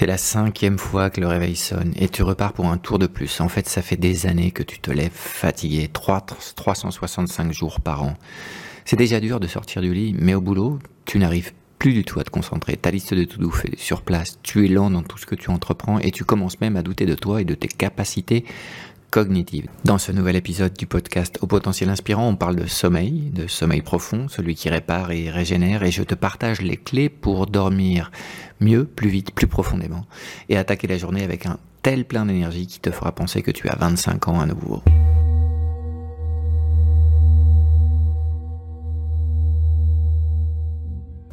C'est la cinquième fois que le réveil sonne et tu repars pour un tour de plus. En fait, ça fait des années que tu te lèves fatigué, 3, 365 jours par an. C'est déjà dur de sortir du lit, mais au boulot, tu n'arrives plus du tout à te concentrer. Ta liste de tout-do fait sur place, tu es lent dans tout ce que tu entreprends et tu commences même à douter de toi et de tes capacités cognitives. Dans ce nouvel épisode du podcast Au potentiel inspirant, on parle de sommeil, de sommeil profond, celui qui répare et régénère, et je te partage les clés pour dormir mieux, plus vite, plus profondément, et attaquer la journée avec un tel plein d'énergie qui te fera penser que tu as 25 ans à nouveau.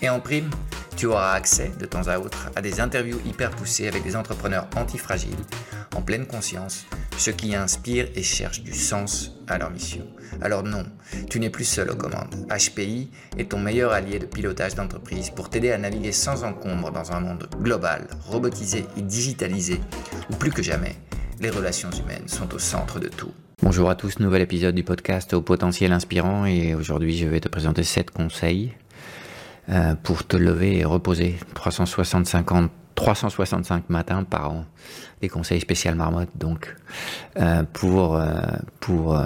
Et en prime, tu auras accès de temps à autre à des interviews hyper poussées avec des entrepreneurs antifragiles, en pleine conscience, ceux qui inspirent et cherchent du sens à leur mission. Alors non, tu n'es plus seul aux commandes. HPI est ton meilleur allié de pilotage d'entreprise pour t'aider à naviguer sans encombre dans un monde global, robotisé et digitalisé, où plus que jamais, les relations humaines sont au centre de tout. Bonjour à tous, nouvel épisode du podcast au potentiel inspirant et aujourd'hui je vais te présenter 7 conseils euh, pour te lever et reposer 365 365 matins par an. Des conseils spéciaux marmotte, donc, euh, pour, euh, pour,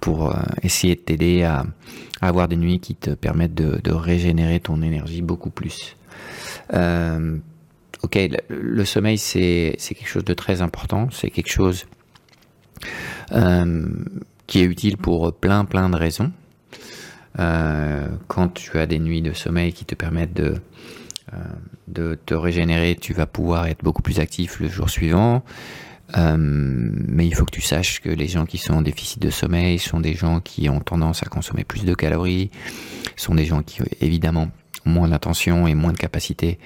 pour essayer de t'aider à, avoir des nuits qui te permettent de, régénérer ton énergie beaucoup plus. ok, le, sommeil, c'est quelque chose de très important. C'est quelque chose qui est utile pour plein, plein de raisons. Euh, quand tu as des nuits de sommeil qui te permettent de, euh, de te régénérer, tu vas pouvoir être beaucoup plus actif le jour suivant. Euh, mais il faut que tu saches que les gens qui sont en déficit de sommeil sont des gens qui ont tendance à consommer plus de calories, sont des gens qui évidemment ont moins d'intention et moins de capacité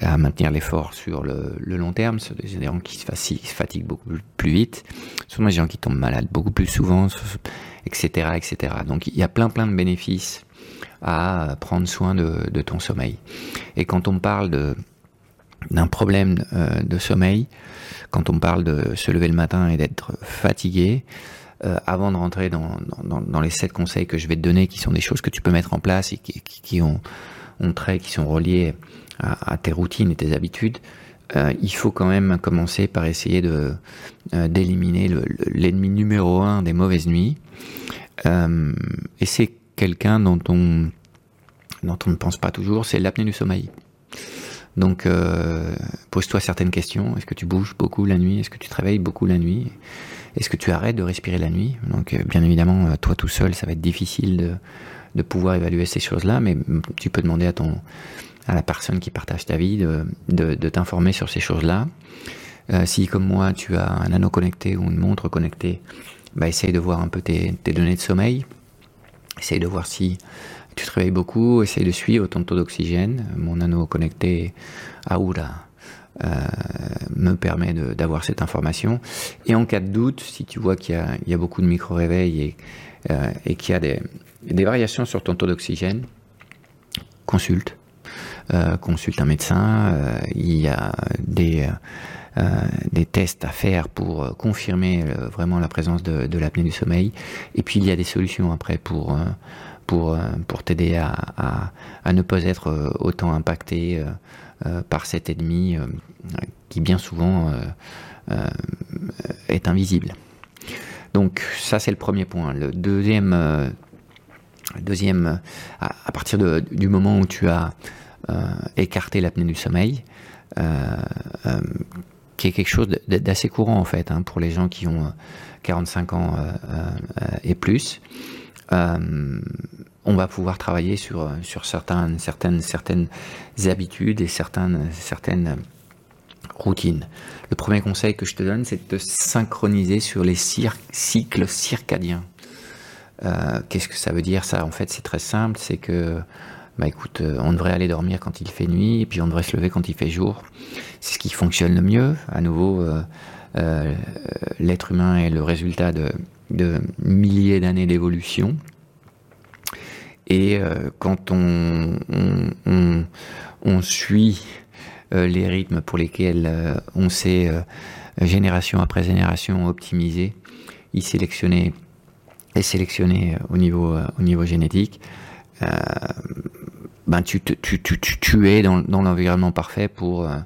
à maintenir l'effort sur le, long terme, sont des gens qui se fatiguent beaucoup plus vite, ce sont des gens qui tombent malades beaucoup plus souvent, etc., etc. Donc il y a plein plein de bénéfices à prendre soin de, ton sommeil. Et quand on parle d'un problème euh, de sommeil, quand on parle de se lever le matin et d'être fatigué, euh, avant de rentrer dans, les sept conseils que je vais te donner, qui sont des choses que tu peux mettre en place et qui, ont, trait, qui sont reliés à, tes routines et tes habitudes, euh, il faut quand même commencer par essayer d'éliminer l'ennemi numéro un des mauvaises nuits, euh, et c'est quelqu'un dont on, dont on ne pense pas toujours, c'est l'apnée du sommeil. Donc, euh, pose-toi certaines questions. Est-ce que tu bouges beaucoup la nuit? Est-ce que tu te réveilles beaucoup la nuit? Est-ce que tu arrêtes de respirer la nuit? Donc, euh, bien évidemment, toi tout seul, ça va être difficile de, de pouvoir évaluer ces choses-là, mais tu peux demander à ton à la personne qui partage ta vie de, de, t'informer sur ces choses-là. Si, comme moi, tu as un anneau connecté ou une montre connectée, bah, essaye de voir un peu tes, données de sommeil. Essaye de voir si tu te réveilles beaucoup. Essaye de suivre ton taux d'oxygène. Mon anneau connecté Aura euh, me permet d'avoir cette information. Et en cas de doute, si tu vois qu'il y, a beaucoup de micro-réveils et, euh, qu'il y a des, variations sur ton taux d'oxygène, consulte. Euh, consulte un médecin. Euh, il y a des euh, des tests à faire pour confirmer vraiment la présence de, l'apnée du sommeil. Et puis il y a des solutions après pour pour, pour t'aider à, à, ne pas être autant impacté par cet ennemi qui bien souvent est invisible. Donc ça c'est le premier point. Le deuxième, deuxième à, partir du moment où tu as écarté l'apnée du sommeil, qui est quelque chose d'assez courant en fait hein, pour les gens qui ont 45 ans et plus. on va pouvoir travailler sur, sur certaines, certaines, certaines habitudes et certaines, certaines routines. Le premier conseil que je te donne, c'est de te synchroniser sur les cycles circadiens. Qu'est-ce que ça veut dire? Ça En fait, c'est très simple, c'est que bah écoute, euh, on devrait aller dormir quand il fait nuit, et puis on devrait se lever quand il fait jour. C'est ce qui fonctionne le mieux. À nouveau, euh, euh, l'être humain est le résultat de, milliers d'années d'évolution. Et quand on, suit les rythmes pour lesquels on s'est, génération après génération, optimisé, y sélectionné et sélectionné au niveau, au niveau génétique, ben tu, tu, tu, tu, es dans, dans l'environnement parfait pour, euh,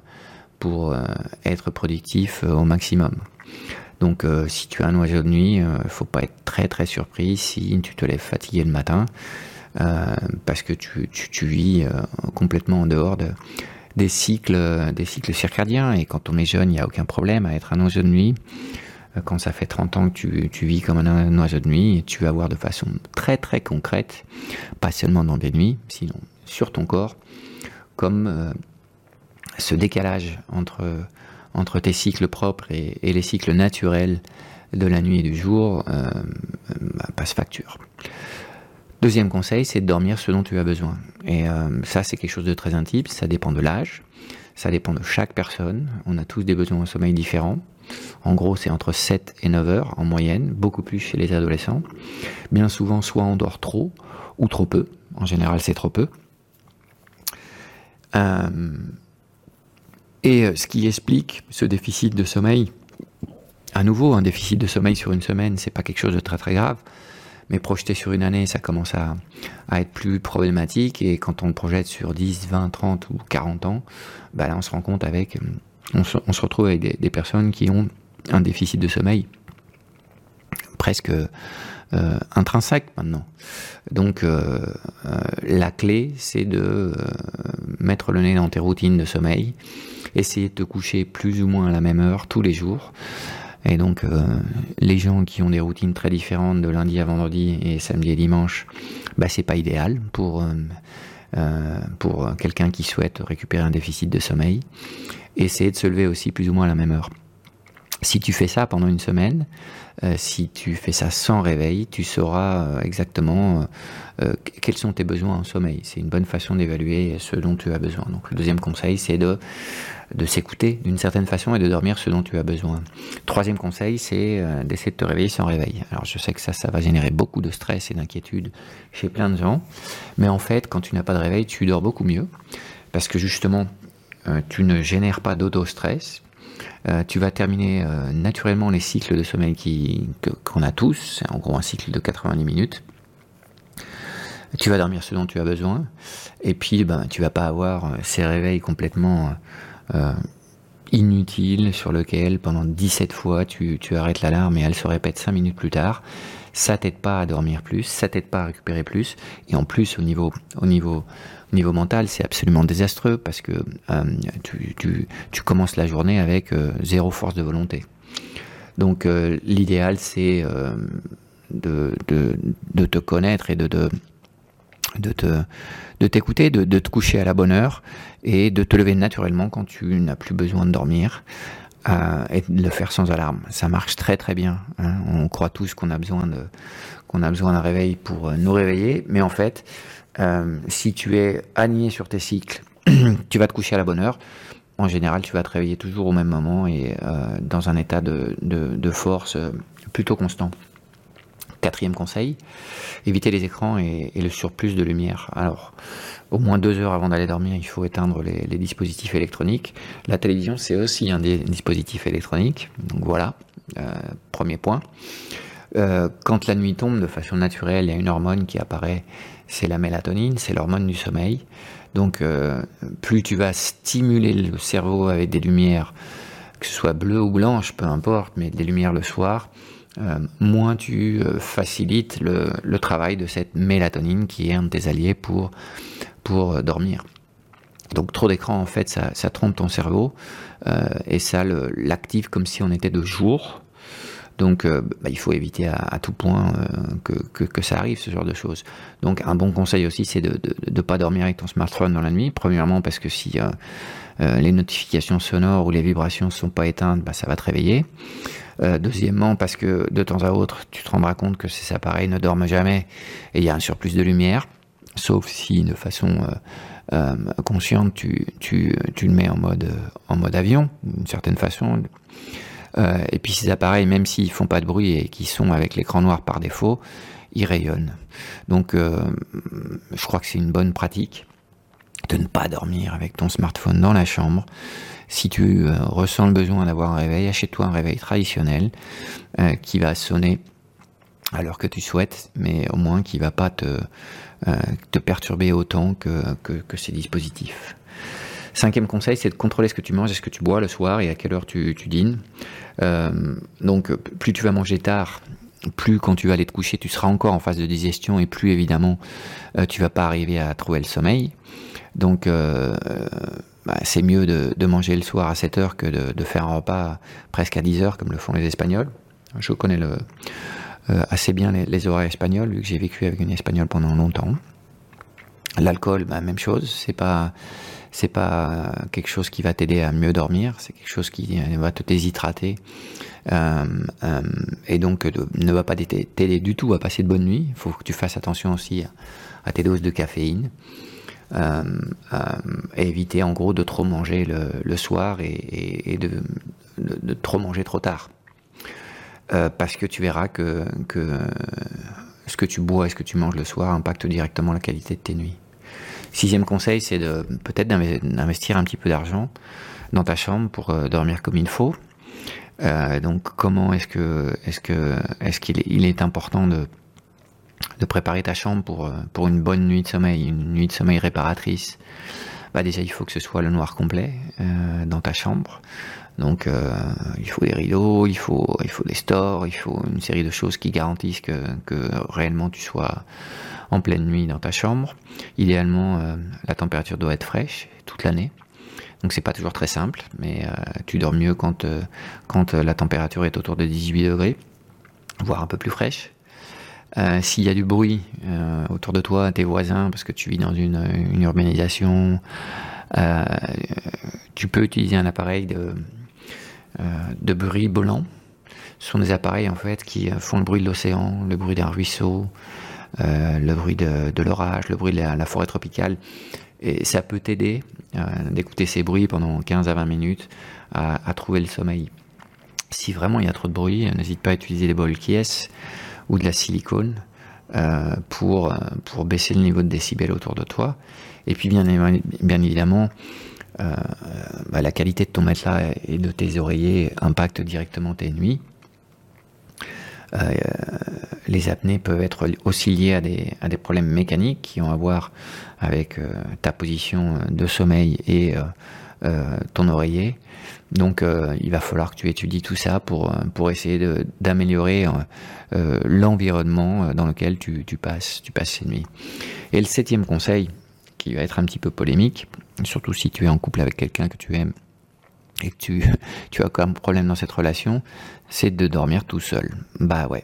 pour euh, être productif au maximum. Donc si tu as un oiseau de nuit, il faut pas être très très surpris si tu te lèves fatigué le matin, parce que tu, tu, tu vis complètement en dehors de, des cycles, des cycles circadiens. Et quand on est jeune, il n'y a aucun problème à être un oiseau de nuit. Euh, quand ça fait 30 ans que tu, tu vis comme un, oiseau de nuit, tu vas voir de façon très très concrète, pas seulement dans des nuits, sinon sur ton corps, comme euh, ce décalage entre, tes cycles propres et, les cycles naturels de la nuit et du jour euh, bah, passe facture. Deuxième conseil, c'est de dormir ce dont tu as besoin. Et ça, c'est quelque chose de très intime, ça dépend de l'âge, ça dépend de chaque personne, on a tous des besoins de sommeil différents. En gros, c'est entre 7 et 9 heures en moyenne, beaucoup plus chez les adolescents. Bien souvent, soit on dort trop ou trop peu. En général, c'est trop peu. Euh, et euh, ce qui explique ce déficit de sommeil, à nouveau, un déficit de sommeil sur une semaine, c'est pas quelque chose de très très grave, mais projeté sur une année, ça commence à, être plus problématique. Et quand on le projette sur 10, 20, 30 ou 40 ans, bah là, on se rend compte avec on se, retrouve avec des, personnes qui ont un déficit de sommeil euh, intrinsèque maintenant. Donc euh, euh, la clé, c'est de mettre le nez dans tes routines de sommeil, essayer de te coucher plus ou moins à la même heure tous les jours. Et donc les gens qui ont des routines très différentes de lundi à vendredi et samedi et dimanche, bah c'est pas idéal pour pour quelqu'un qui souhaite récupérer un déficit de sommeil essayer de se lever aussi plus ou moins à la même heure. Si tu fais ça pendant une semaine, euh, si tu fais ça sans réveil, tu sauras euh, exactement euh, quels sont tes besoins en sommeil. C'est une bonne façon d'évaluer ce dont tu as besoin. Donc le deuxième conseil, c'est de, de s'écouter d'une certaine façon et de dormir ce dont tu as besoin. Troisième conseil, c'est d'essayer de te réveiller sans réveil. Alors je sais que ça, ça va générer beaucoup de stress et d'inquiétude chez plein de gens, mais en fait, quand tu n'as pas de réveil, tu dors beaucoup mieux parce que justement, tu ne génères pas d'auto-stress, euh, tu vas terminer euh, naturellement les cycles de sommeil qu'on a tous, en gros un cycle de 90 minutes. Tu vas dormir ce dont tu as besoin, et puis ben, tu vas pas avoir ces réveils complètement inutiles sur lesquels pendant 17 fois tu, tu arrêtes l'alarme et elle se répète 5 minutes plus tard. Ça t'aide pas à dormir plus, ça t'aide pas à récupérer plus, et en plus au niveau, au niveau niveau mental, c'est absolument désastreux parce que euh, tu, commences la journée avec euh, zéro force de volonté. Donc euh, l'idéal, c'est de, te connaître et de, de, de t'écouter, de, te coucher à la bonne heure et de te lever naturellement quand tu n'as plus besoin de dormir. Et de le faire sans alarme. Ça marche très très bien. Hein. On croit tous qu'on a besoin de qu'on a besoin d'un réveil pour nous réveiller, mais en fait, euh, si tu es aligné sur tes cycles, tu vas te coucher à la bonne heure. En général, tu vas te réveiller toujours au même moment et euh, dans un état de, force euh, plutôt constant. Quatrième conseil, éviter les écrans et, le surplus de lumière. Alors, au moins deux heures avant d'aller dormir, il faut éteindre les, dispositifs électroniques. La télévision, c'est aussi un des dispositifs électroniques. Donc voilà, premier point. quand la nuit tombe, de façon naturelle, il y a une hormone qui apparaît c'est la mélatonine, c'est l'hormone du sommeil. Donc euh, plus tu vas stimuler le cerveau avec des lumières, que ce soit bleues ou blanches, peu importe, mais des lumières le soir, euh, moins tu euh, facilites le, travail de cette mélatonine qui est un de tes alliés pour, pour dormir. Donc trop d'écran, en fait, ça, trompe ton cerveau euh, et ça l'active comme si on était de jour. Donc euh, bah, il faut éviter à, tout point euh, que, que, ça arrive, ce genre de choses. Donc un bon conseil aussi, c'est de ne pas dormir avec ton smartphone dans la nuit. Premièrement parce que si les notifications sonores ou les vibrations ne sont pas éteintes, bah, ça va te réveiller. Deuxièmement, parce que de temps à autre, tu te rendras compte que ces appareils ne dorment jamais et il y a un surplus de lumière, sauf si de façon euh, consciente, tu, tu, tu, le mets en mode, en mode avion, d'une certaine façon. Euh, et puis ces appareils, même s'ils font pas de bruit et qui sont avec l'écran noir par défaut, ils rayonnent. Donc euh, je crois que c'est une bonne pratique de ne pas dormir avec ton smartphone dans la chambre. Si tu euh, ressens le besoin d'avoir un réveil, achète-toi un réveil traditionnel euh, qui va sonner à l'heure que tu souhaites, mais au moins qui va pas te, euh, perturber autant que, ces dispositifs. Cinquième conseil, c'est de contrôler ce que tu manges et ce que tu bois le soir et à quelle heure tu, dînes. Donc, plus tu vas manger tard, plus quand tu vas aller te coucher, tu seras encore en phase de digestion et plus évidemment, euh, tu vas pas arriver à trouver le sommeil. Donc, bah, c'est mieux de, manger le soir à 7 heures que de, faire un repas presque à 10 heures comme le font les Espagnols. Je connais euh, assez bien les, horaires espagnols, vu que j'ai vécu avec une espagnole pendant longtemps. L'alcool, bah, même chose, c'est pas quelque chose qui va t'aider à mieux dormir, c'est quelque chose qui euh, va te déshydrater euh, et donc ne va pas t'aider du tout à passer de bonnes nuits. Il faut que tu fasses attention aussi à, tes doses de caféine euh, et éviter en gros de trop manger le, soir et, de, trop manger trop tard. Euh, parce que tu verras que, ce que tu bois et ce que tu manges le soir impacte directement la qualité de tes nuits. Sixième conseil, c'est de peut-être d'investir un petit peu d'argent dans ta chambre pour euh, dormir comme il faut. Euh, donc, comment est-ce que est-ce que est-ce qu'il il est important de de préparer ta chambre pour pour une bonne nuit de sommeil, une nuit de sommeil réparatrice Bah déjà, il faut que ce soit le noir complet euh, dans ta chambre. Donc euh, il faut des rideaux, il faut, des stores, il faut une série de choses qui garantissent que, réellement tu sois en pleine nuit dans ta chambre. Idéalement, euh, la température doit être fraîche toute l'année. Donc c'est pas toujours très simple, mais euh, tu dors mieux quand, euh, quand la température est autour de 18 degrés, voire un peu plus fraîche. Euh, S'il y a du bruit autour de toi, tes voisins, parce que tu vis dans une, urbanisation, tu peux utiliser un appareil de, euh, bruit volant. Ce sont des appareils en fait qui euh, font le bruit de l'océan, le bruit d'un ruisseau, euh, le bruit de, l'orage, le bruit de la, forêt tropicale. Et ça peut t'aider d'écouter ces bruits pendant 15 à 20 minutes à, trouver le sommeil. Si vraiment il y a trop de bruit, n'hésite pas à utiliser des bols Kies ou de la silicone euh, pour, pour baisser le niveau de décibels autour de toi. Et puis bien, évidemment, euh, bah, la qualité de ton matelas et de tes oreillers impacte directement tes nuits. Euh, les apnées peuvent être aussi liées à des, à des, problèmes mécaniques qui ont à voir avec euh, ta position de sommeil et euh, ton oreiller. Donc euh, il va falloir que tu étudies tout ça pour, pour essayer d'améliorer l'environnement dans lequel tu, tu, passes, tu passes ces nuits. Et le septième conseil, qui va être un petit peu polémique, surtout si tu es en couple avec quelqu'un que tu aimes et que tu, tu as comme problème dans cette relation, c'est de dormir tout seul. Bah ouais.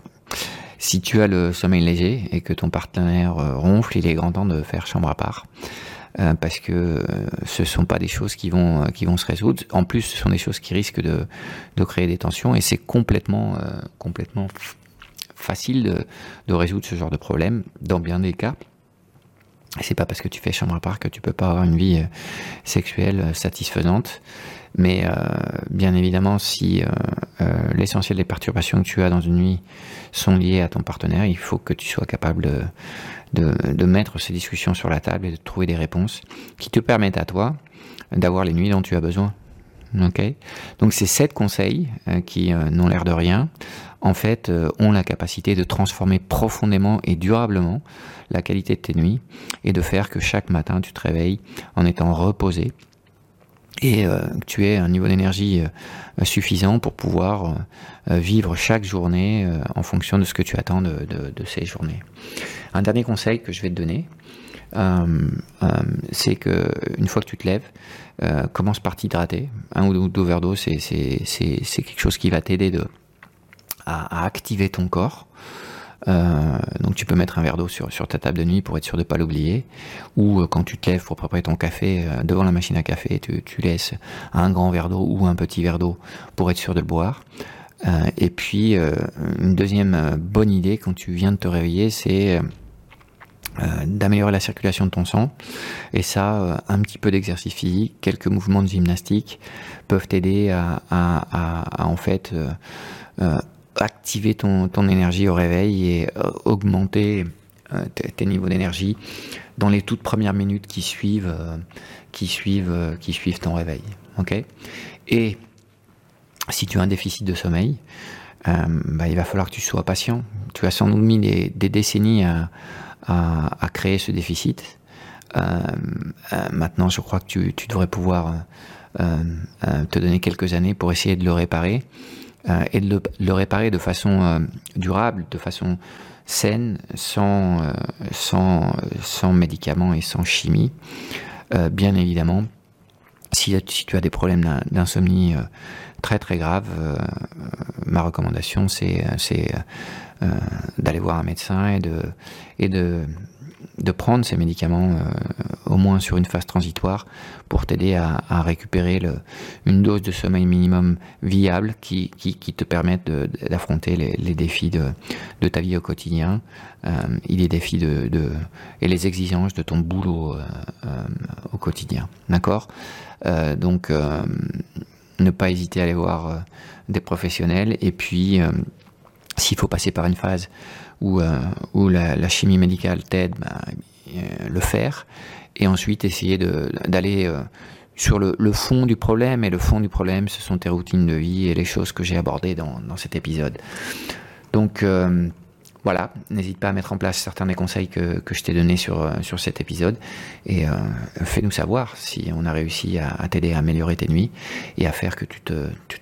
Si tu as le sommeil léger et que ton partenaire euh, ronfle, il est grand temps de faire chambre à part. Euh, parce que euh, ce sont pas des choses qui vont qui vont se résoudre. En plus, ce sont des choses qui risquent de, de créer des tensions et c'est complètement complètement facile de, de résoudre ce genre de problème dans bien des cas. C'est pas parce que tu fais chambre à part que tu peux pas avoir une vie euh, sexuelle euh, satisfaisante. Mais euh, bien évidemment, si euh, euh, l'essentiel des perturbations que tu as dans une nuit sont liées à ton partenaire, il faut que tu sois capable de, mettre ces discussions sur la table et de trouver des réponses qui te permettent à toi d'avoir les nuits dont tu as besoin. Ok Donc ces sept conseils qui n'ont l'air de rien, en fait, ont la capacité de transformer profondément et durablement la qualité de tes nuits et de faire que chaque matin tu te réveilles en étant reposé et euh, que tu aies un niveau d'énergie euh, suffisant pour pouvoir euh, vivre chaque journée en fonction de ce que tu attends de, ces journées. Un dernier conseil que je vais te donner, c'est que une fois que tu te lèves, commence par t'hydrater. Un ou deux d'eau, c'est quelque chose qui va t'aider à, activer ton corps. Euh, donc tu peux mettre un verre d'eau sur, ta table de nuit pour être sûr de ne pas l'oublier. Ou euh, quand tu te lèves pour préparer ton café euh, devant la machine à café, tu, laisses un grand verre d'eau ou un petit verre d'eau pour être sûr de le boire. et puis une deuxième bonne idée quand tu viens de te réveiller, c'est d'améliorer la circulation de ton sang. Et ça, un petit peu d'exercice physique, quelques mouvements de gymnastique peuvent t'aider à, en fait activer ton, ton énergie au réveil et euh, augmenter euh, tes, niveaux d'énergie dans les toutes premières minutes qui suivent, euh, qui suivent, qui suivent ton réveil. Et si tu as un déficit de sommeil, bah, il va falloir que tu sois patient. Tu as sans doute mis des, décennies à, à, à, créer ce déficit. maintenant, je crois que tu, tu devrais pouvoir te donner quelques années pour essayer de le réparer. Euh, et de le, réparer de façon euh, durable, de façon saine, sans, euh, sans, sans médicaments et sans chimie. bien évidemment, si, tu as des problèmes d'insomnie très très graves, ma recommandation c'est d'aller voir un médecin et de, et de de prendre ces médicaments au moins sur une phase transitoire pour t'aider à, récupérer une dose de sommeil minimum viable qui, qui, te permette d'affronter les, défis de, ta vie au quotidien euh, et les défis de, et les exigences de ton boulot euh, au quotidien. D'accord? Donc ne pas hésiter à aller voir des professionnels et puis s'il faut passer par une phase où, euh, la, chimie médicale t'aide, bah, euh, le faire, et ensuite essayer d'aller euh, sur le, fond du problème, et le fond du problème, ce sont tes routines de vie et les choses que j'ai abordées dans, dans, cet épisode. Donc, voilà, n'hésite pas à mettre en place certains des conseils que, que je t'ai donnés sur, euh, sur cet épisode et euh, fais-nous savoir si on a réussi à, t'aider à améliorer tes nuits et à faire que tu te,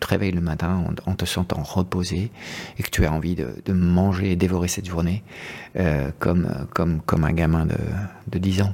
réveilles le matin en, te sentant reposé et que tu as envie de, manger et dévorer cette journée euh, comme un gamin de, de 10 ans.